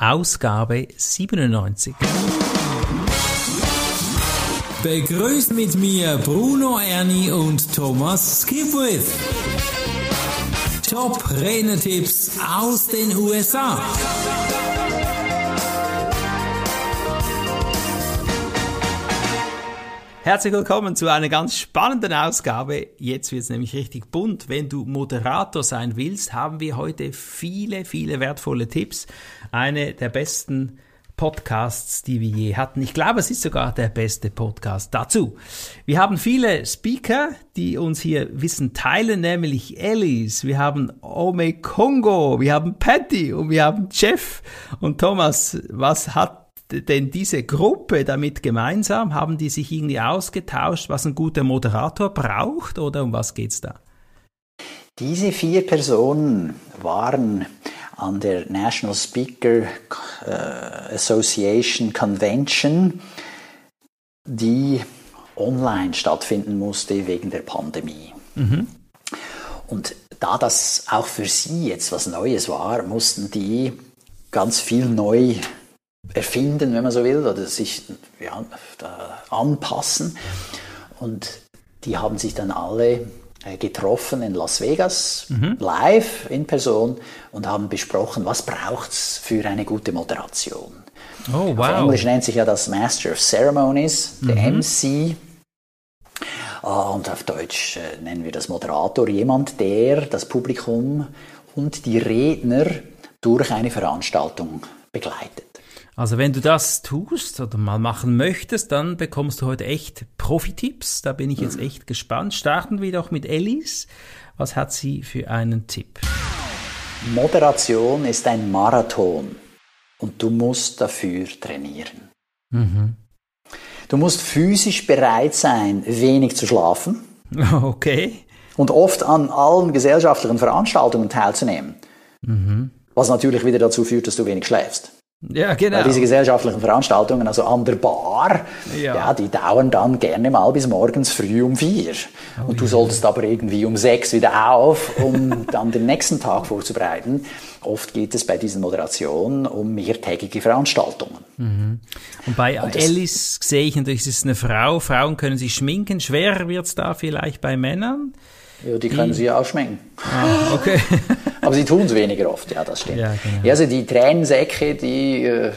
Ausgabe 97. Begrüßt mit mir Bruno Ernie und Thomas Skipwith. Top Renetipps aus den USA. Herzlich willkommen zu einer ganz spannenden Ausgabe. Jetzt wird es nämlich richtig bunt. Wenn du Moderator sein willst, haben wir heute viele, viele wertvolle Tipps. Eine der besten Podcasts, die wir je hatten. Ich glaube, es ist sogar der beste Podcast dazu. Wir haben viele Speaker, die uns hier Wissen teilen, nämlich Alice, wir haben Ome Kongo, wir haben Patty und wir haben Jeff. Und Thomas, was hat denn diese Gruppe damit gemeinsam? Haben die sich irgendwie ausgetauscht, was ein guter Moderator braucht oder um was geht's da? Diese vier Personen waren an der National Speaker äh, Association Convention, die online stattfinden musste wegen der Pandemie. Mhm. Und da das auch für sie jetzt was Neues war, mussten die ganz viel neu erfinden, wenn man so will, oder sich ja, anpassen. Und die haben sich dann alle äh, getroffen in Las Vegas, mhm. live in Person und haben besprochen, was braucht es für eine gute Moderation. Oh, wow. Auf Englisch nennt sich ja das Master of Ceremonies, der mhm. MC. Ah, und auf Deutsch äh, nennen wir das Moderator, jemand, der das Publikum und die Redner durch eine Veranstaltung begleitet. Also wenn du das tust oder mal machen möchtest, dann bekommst du heute echt Profi-Tipps. Da bin ich jetzt echt gespannt. Starten wir doch mit Ellis. Was hat sie für einen Tipp? Moderation ist ein Marathon und du musst dafür trainieren. Mhm. Du musst physisch bereit sein, wenig zu schlafen. Okay. Und oft an allen gesellschaftlichen Veranstaltungen teilzunehmen. Mhm. Was natürlich wieder dazu führt, dass du wenig schläfst. Ja, genau. Weil diese gesellschaftlichen Veranstaltungen, also an der Bar, ja. ja. die dauern dann gerne mal bis morgens früh um vier. Oh, und du ja. solltest aber irgendwie um sechs wieder auf, um dann den nächsten Tag vorzubereiten. Oft geht es bei diesen Moderationen um mehrtägige Veranstaltungen. Mhm. Und bei und Alice sehe ich natürlich, es ist eine Frau. Frauen können sich schminken. Schwerer wird es da vielleicht bei Männern? Ja, die können sie ja auch schminken. Ah, okay. Aber sie tun es weniger oft, ja, das stimmt. Ja, genau. ja, also die Tränensäcke, die, äh,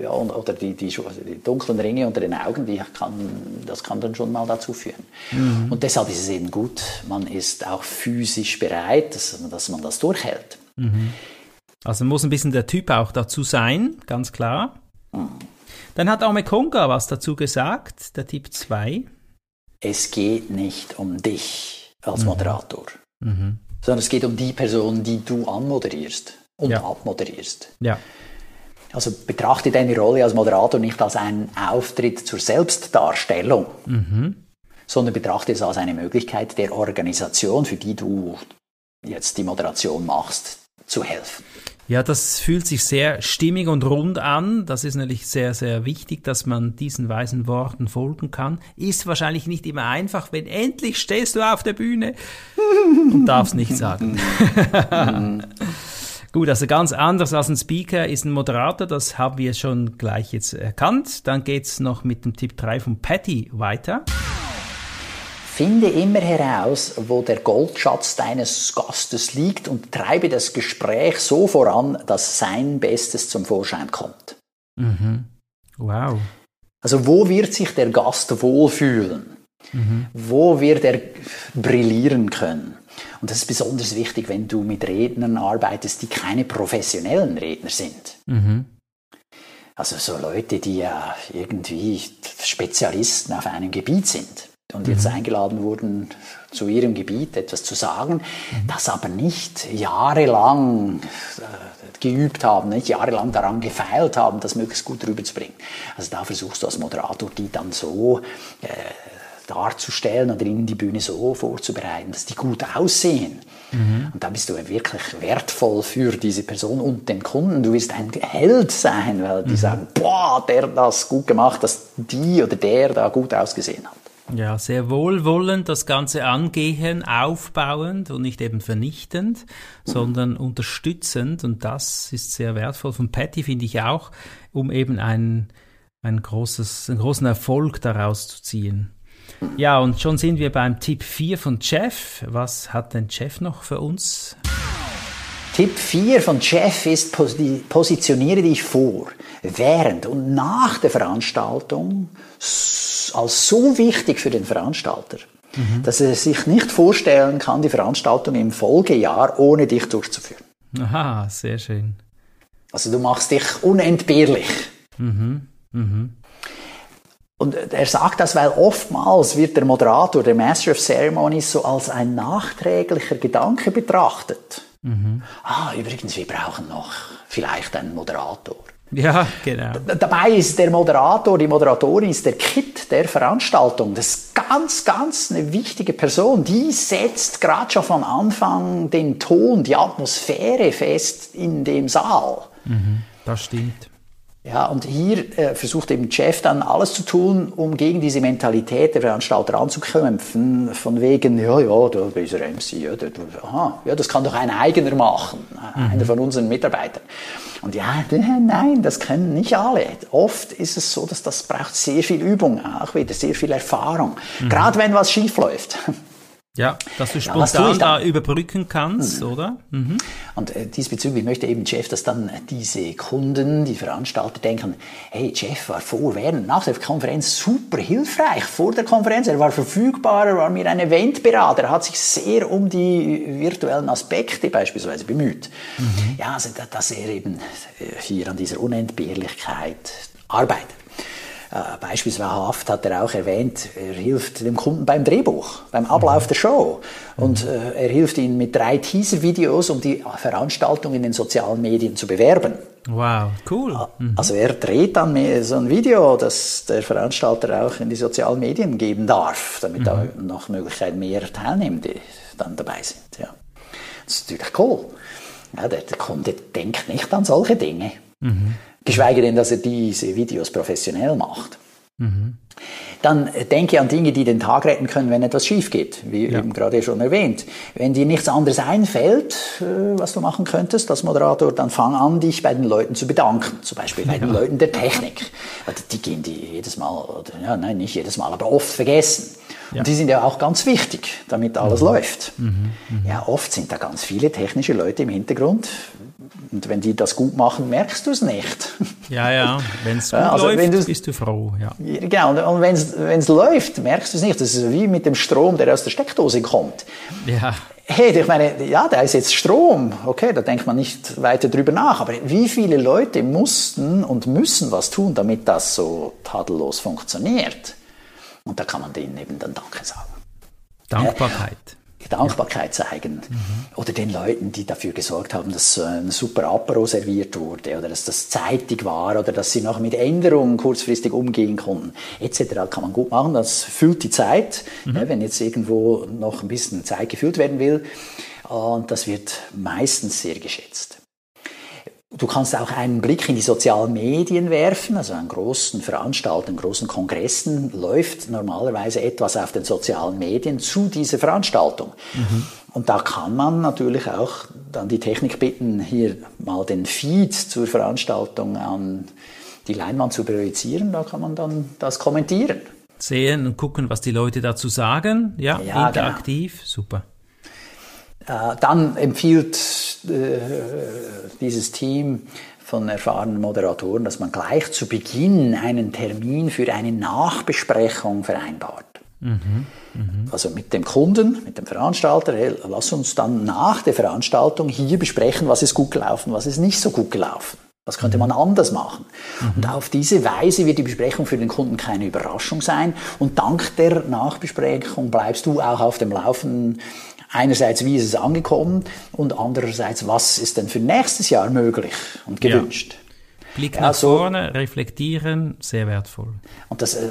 ja, oder die, die, also die, dunklen Ringe unter den Augen, die kann, das kann dann schon mal dazu führen. Mhm. Und deshalb ist es eben gut, man ist auch physisch bereit, dass, dass man das durchhält. Mhm. Also muss ein bisschen der Typ auch dazu sein, ganz klar. Mhm. Dann hat Ome Konga was dazu gesagt, der Typ 2. Es geht nicht um dich als mhm. Moderator. Mhm. Sondern es geht um die Person, die du anmoderierst und ja. abmoderierst. Ja. Also betrachte deine Rolle als Moderator nicht als einen Auftritt zur Selbstdarstellung, mhm. sondern betrachte es als eine Möglichkeit der Organisation, für die du jetzt die Moderation machst, zu helfen. Ja, das fühlt sich sehr stimmig und rund an. Das ist natürlich sehr, sehr wichtig, dass man diesen weisen Worten folgen kann. Ist wahrscheinlich nicht immer einfach, wenn endlich stehst du auf der Bühne und darfst nichts sagen. Gut, also ganz anders als ein Speaker ist ein Moderator, das haben wir schon gleich jetzt erkannt. Dann geht's noch mit dem Tipp 3 von Patty weiter. Finde immer heraus, wo der Goldschatz deines Gastes liegt und treibe das Gespräch so voran, dass sein Bestes zum Vorschein kommt. Mhm. Wow. Also wo wird sich der Gast wohlfühlen? Mhm. Wo wird er brillieren können? Und das ist besonders wichtig, wenn du mit Rednern arbeitest, die keine professionellen Redner sind. Mhm. Also so Leute, die ja irgendwie Spezialisten auf einem Gebiet sind und jetzt mhm. eingeladen wurden, zu ihrem Gebiet etwas zu sagen, mhm. das aber nicht jahrelang äh, geübt haben, nicht jahrelang daran gefeilt haben, das möglichst gut rüberzubringen. Also da versuchst du als Moderator, die dann so äh, darzustellen oder ihnen die Bühne so vorzubereiten, dass die gut aussehen. Mhm. Und da bist du wirklich wertvoll für diese Person und den Kunden. Du wirst ein Held sein, weil die mhm. sagen, boah, der hat das gut gemacht, dass die oder der da gut ausgesehen hat. Ja, sehr wohlwollend das Ganze angehen, aufbauend und nicht eben vernichtend, sondern unterstützend. Und das ist sehr wertvoll. Von Patty finde ich auch, um eben ein, ein großes, einen großen Erfolg daraus zu ziehen. Ja, und schon sind wir beim Tipp 4 von Jeff. Was hat denn Jeff noch für uns? Tipp 4 von Jeff ist, positioniere dich vor, während und nach der Veranstaltung als so wichtig für den Veranstalter, mhm. dass er sich nicht vorstellen kann, die Veranstaltung im Folgejahr ohne dich durchzuführen. Aha, sehr schön. Also du machst dich unentbehrlich. Mhm. Mhm. Und er sagt das, weil oftmals wird der Moderator, der Master of Ceremonies, so als ein nachträglicher Gedanke betrachtet. Mhm. Ah, übrigens, wir brauchen noch vielleicht einen Moderator. Ja, genau. Dabei ist der Moderator, die Moderatorin ist der Kit der Veranstaltung. Das ist ganz, ganz eine wichtige Person. Die setzt gerade schon von Anfang den Ton, die Atmosphäre fest in dem Saal. Mhm, das stimmt. Ja, und hier äh, versucht eben Jeff dann alles zu tun, um gegen diese Mentalität der Veranstalter anzukämpfen, von wegen, ja, ja, bist ein MC, ja, da, aha, ja, das kann doch ein eigener machen, mhm. einer von unseren Mitarbeitern. Und ja, nein, das können nicht alle. Oft ist es so, dass das braucht sehr viel Übung, auch wieder sehr viel Erfahrung, mhm. gerade wenn was schief läuft. Ja, dass du spontan ja, da überbrücken kannst, mhm. oder? Mhm. Und äh, diesbezüglich möchte eben Jeff, dass dann diese Kunden, die Veranstalter denken, hey, Jeff war vor, während, nach der Konferenz super hilfreich. Vor der Konferenz, er war verfügbar, er war mir ein Eventberater, er hat sich sehr um die virtuellen Aspekte beispielsweise bemüht. Mhm. Ja, also dass er eben äh, hier an dieser Unentbehrlichkeit arbeitet. Äh, beispielsweise hat er auch erwähnt, er hilft dem Kunden beim Drehbuch, beim Ablauf der Show. Und äh, er hilft ihnen mit drei Teaser-Videos, um die Veranstaltung in den sozialen Medien zu bewerben. Wow, cool. Mhm. Also er dreht dann so ein Video, das der Veranstalter auch in die sozialen Medien geben darf, damit mhm. da noch Möglichkeit mehr Teilnehmende dann dabei sind. Ja. Das ist natürlich cool. Ja, der, der Kunde denkt nicht an solche Dinge. Mhm. Geschweige denn, dass er diese Videos professionell macht. Mhm. Dann denke an Dinge, die den Tag retten können, wenn etwas schief geht, wie ja. eben gerade schon erwähnt. Wenn dir nichts anderes einfällt, äh, was du machen könntest als Moderator, dann fang an, dich bei den Leuten zu bedanken. Zum Beispiel bei ja. den Leuten der Technik. Die gehen die jedes Mal, oder, ja, nein, nicht jedes Mal, aber oft vergessen. Ja. Und die sind ja auch ganz wichtig, damit alles mhm. läuft. Mhm. Mhm. Ja, oft sind da ganz viele technische Leute im Hintergrund, und wenn die das gut machen, merkst du es nicht. Ja, ja, wenn es gut also, läuft, bist du froh. Ja. Genau, und wenn es läuft, merkst du es nicht. Das ist wie mit dem Strom, der aus der Steckdose kommt. Ja. Hey, ich meine, ja, da ist jetzt Strom. Okay, da denkt man nicht weiter drüber nach. Aber wie viele Leute mussten und müssen was tun, damit das so tadellos funktioniert? Und da kann man denen eben dann Danke sagen. Dankbarkeit. Dankbarkeit zeigen. Mhm. Oder den Leuten, die dafür gesorgt haben, dass ein super Apero serviert wurde oder dass das zeitig war oder dass sie noch mit Änderungen kurzfristig umgehen konnten, etc. kann man gut machen. Das füllt die Zeit, mhm. ja, wenn jetzt irgendwo noch ein bisschen Zeit gefüllt werden will. Und das wird meistens sehr geschätzt. Du kannst auch einen Blick in die sozialen Medien werfen. Also an großen Veranstaltungen, großen Kongressen läuft normalerweise etwas auf den sozialen Medien zu dieser Veranstaltung. Mhm. Und da kann man natürlich auch dann die Technik bitten, hier mal den Feed zur Veranstaltung an die Leinwand zu projizieren. Da kann man dann das kommentieren. Sehen und gucken, was die Leute dazu sagen. Ja, ja genau. interaktiv. Genau. Super. Äh, dann empfiehlt äh, dieses Team von erfahrenen Moderatoren, dass man gleich zu Beginn einen Termin für eine Nachbesprechung vereinbart. Mhm, mh. Also mit dem Kunden, mit dem Veranstalter, hey, lass uns dann nach der Veranstaltung hier besprechen, was ist gut gelaufen, was ist nicht so gut gelaufen. Was könnte man anders machen? Mhm. Und auf diese Weise wird die Besprechung für den Kunden keine Überraschung sein. Und dank der Nachbesprechung bleibst du auch auf dem Laufenden, einerseits, wie ist es angekommen und andererseits, was ist denn für nächstes Jahr möglich und gewünscht. Ja. Blick nach so, vorne, reflektieren, sehr wertvoll. Und das äh,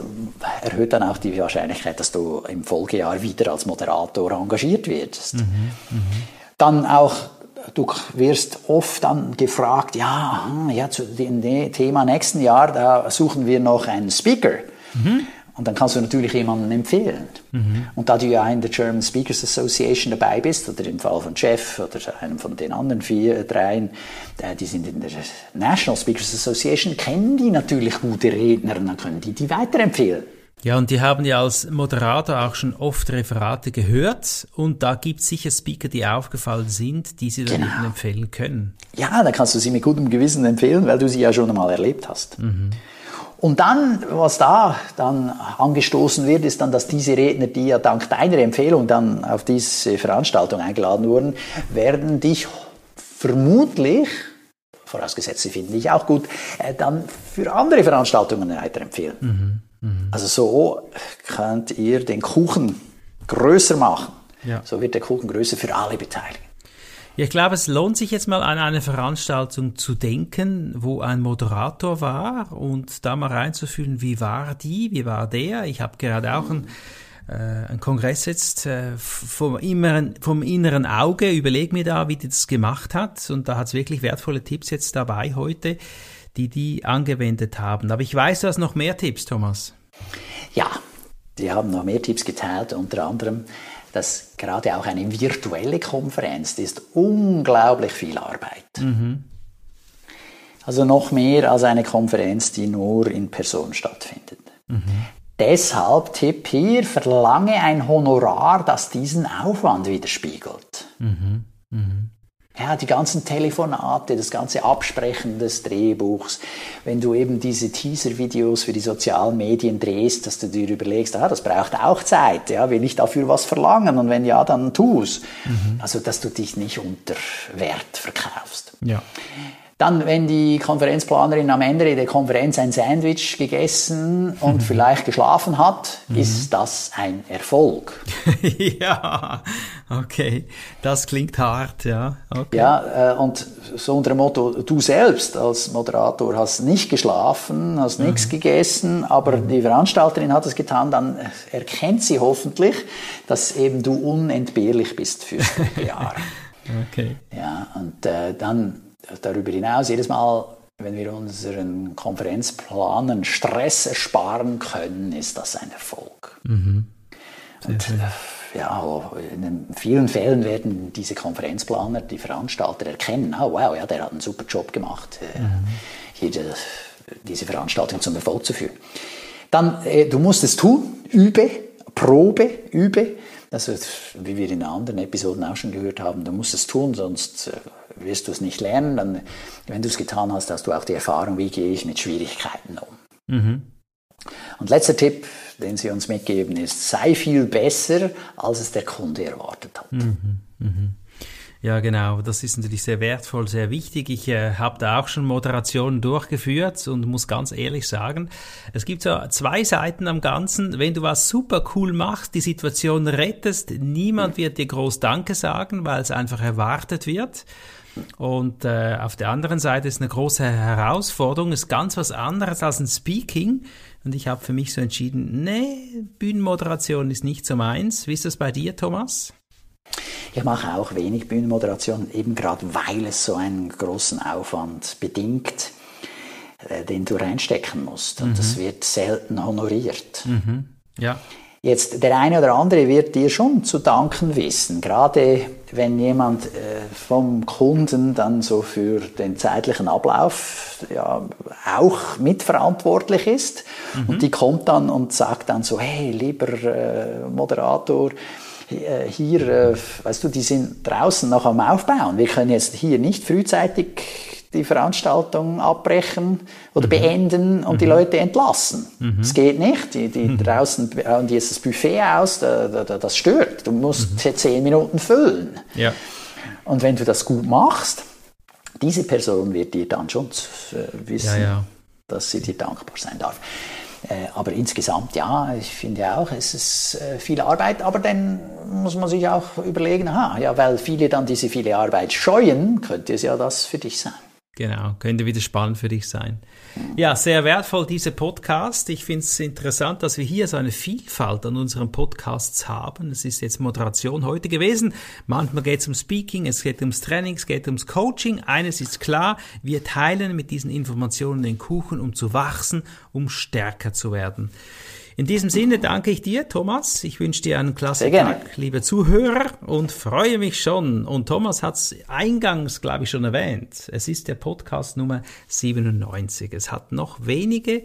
erhöht dann auch die Wahrscheinlichkeit, dass du im Folgejahr wieder als Moderator engagiert wirst. Mhm, mh. Dann auch, du wirst oft dann gefragt, ja, ja zu dem Thema nächsten Jahr, da suchen wir noch einen Speaker. Mhm. Und dann kannst du natürlich jemanden empfehlen. Mhm. Und da du ja in der German Speakers Association dabei bist, oder im Fall von Jeff oder einem von den anderen vier, äh, dreien, äh, die sind in der National Speakers Association, kennen die natürlich gute Redner und dann können die die weiterempfehlen. Ja, und die haben ja als Moderator auch schon oft Referate gehört und da gibt es sicher Speaker, die aufgefallen sind, die sie dann genau. empfehlen können. Ja, da kannst du sie mit gutem Gewissen empfehlen, weil du sie ja schon einmal erlebt hast. Mhm. Und dann, was da dann angestoßen wird, ist dann, dass diese Redner, die ja dank deiner Empfehlung dann auf diese Veranstaltung eingeladen wurden, werden dich vermutlich, vorausgesetzt sie finden dich auch gut, äh, dann für andere Veranstaltungen weiterempfehlen. Mhm. Mhm. Also so könnt ihr den Kuchen größer machen. Ja. So wird der Kuchen größer für alle Beteiligten. Ja, ich glaube, es lohnt sich jetzt mal an eine Veranstaltung zu denken, wo ein Moderator war und da mal reinzufühlen, wie war die, wie war der. Ich habe gerade auch einen, äh, einen Kongress jetzt äh, vom, inneren, vom inneren Auge, überleg mir da, wie die das gemacht hat und da hat es wirklich wertvolle Tipps jetzt dabei heute die die angewendet haben. Aber ich weiß, du hast noch mehr Tipps, Thomas. Ja, die haben noch mehr Tipps geteilt, unter anderem, dass gerade auch eine virtuelle Konferenz, die ist unglaublich viel Arbeit. Mhm. Also noch mehr als eine Konferenz, die nur in Person stattfindet. Mhm. Deshalb Tipp hier, verlange ein Honorar, das diesen Aufwand widerspiegelt. Mhm. Mhm. Ja, die ganzen Telefonate, das ganze Absprechen des Drehbuchs, wenn du eben diese Teaser-Videos für die sozialen Medien drehst, dass du dir überlegst, ah, das braucht auch Zeit, ja, will ich dafür was verlangen und wenn ja, dann tu's. Mhm. Also, dass du dich nicht unter Wert verkaufst. Ja. Dann, wenn die Konferenzplanerin am Ende der Konferenz ein Sandwich gegessen und mhm. vielleicht geschlafen hat, mhm. ist das ein Erfolg. ja, okay. Das klingt hart, ja. Okay. Ja, äh, und so unter dem Motto, du selbst als Moderator hast nicht geschlafen, hast mhm. nichts gegessen, aber mhm. die Veranstalterin hat es getan, dann erkennt sie hoffentlich, dass eben du unentbehrlich bist fürs Jahr. okay. Ja, und äh, dann darüber hinaus, jedes Mal, wenn wir unseren Konferenzplanen Stress ersparen können, ist das ein Erfolg. Mhm. Und, äh, ja, in vielen Fällen werden diese Konferenzplaner, die Veranstalter erkennen, oh wow, ja, der hat einen super Job gemacht, äh, mhm. hier die, diese Veranstaltung zum Erfolg zu führen. Dann, äh, du musst es tun, übe, probe, übe. Also, wie wir in anderen Episoden auch schon gehört haben, du musst es tun, sonst wirst du es nicht lernen. Dann, wenn du es getan hast, hast du auch die Erfahrung, wie gehe ich mit Schwierigkeiten um. Mhm. Und letzter Tipp, den Sie uns mitgeben, ist, sei viel besser, als es der Kunde erwartet hat. Mhm. Mhm. Ja, genau. Das ist natürlich sehr wertvoll, sehr wichtig. Ich äh, habe da auch schon Moderationen durchgeführt und muss ganz ehrlich sagen, es gibt so zwei Seiten am Ganzen. Wenn du was super cool machst, die Situation rettest, niemand wird dir groß Danke sagen, weil es einfach erwartet wird. Und äh, auf der anderen Seite ist eine große Herausforderung, ist ganz was anderes als ein Speaking. Und ich habe für mich so entschieden, nee, Bühnenmoderation ist nicht so meins. Wie ist das bei dir, Thomas? Ich mache auch wenig Bühnenmoderation, eben gerade weil es so einen großen Aufwand bedingt, äh, den du reinstecken musst. Und mhm. das wird selten honoriert. Mhm. Ja. Jetzt, der eine oder andere wird dir schon zu danken wissen, gerade wenn jemand äh, vom Kunden dann so für den zeitlichen Ablauf ja, auch mitverantwortlich ist. Mhm. Und die kommt dann und sagt dann so, hey, lieber äh, Moderator, äh, hier, äh, weißt du, die sind draußen noch am Aufbauen. Wir können jetzt hier nicht frühzeitig die Veranstaltung abbrechen oder mhm. beenden und mhm. die Leute entlassen. Mhm. Das geht nicht. Die, die mhm. draußen bauen jetzt das Buffet aus, das stört. Du musst mhm. zehn Minuten füllen. Ja. Und wenn du das gut machst, diese Person wird dir dann schon äh, wissen, ja, ja. dass sie dir dankbar sein darf. Äh, aber insgesamt, ja, ich finde auch, es ist äh, viel Arbeit, aber dann muss man sich auch überlegen, aha, ja, weil viele dann diese viele Arbeit scheuen, könnte es ja das für dich sein. Genau, könnte wieder spannend für dich sein. Ja, sehr wertvoll dieser Podcast. Ich finde es interessant, dass wir hier so eine Vielfalt an unseren Podcasts haben. Es ist jetzt Moderation heute gewesen. Manchmal geht es um Speaking, es geht ums Training, es geht ums Coaching. Eines ist klar, wir teilen mit diesen Informationen den Kuchen, um zu wachsen, um stärker zu werden. In diesem Sinne danke ich dir, Thomas. Ich wünsche dir einen klasse Tag, liebe Zuhörer, und freue mich schon. Und Thomas hat es eingangs, glaube ich, schon erwähnt. Es ist der Podcast Nummer 97. Es hat noch wenige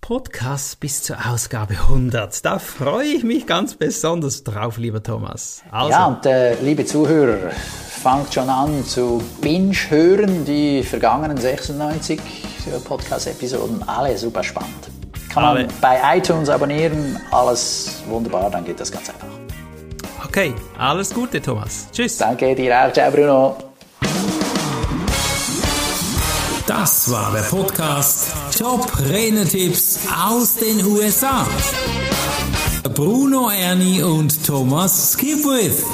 Podcasts bis zur Ausgabe 100. Da freue ich mich ganz besonders drauf, lieber Thomas. Also. Ja, und äh, liebe Zuhörer, fangt schon an zu binge-hören. Die vergangenen 96 Podcast-Episoden, alle super spannend. Kann man bei iTunes abonnieren, alles wunderbar, dann geht das ganz einfach. Okay, alles Gute, Thomas. Tschüss. Danke dir auch. Ciao, Bruno. Das war der Podcast Top Renetipps aus den USA. Bruno Ernie und Thomas Skipwith.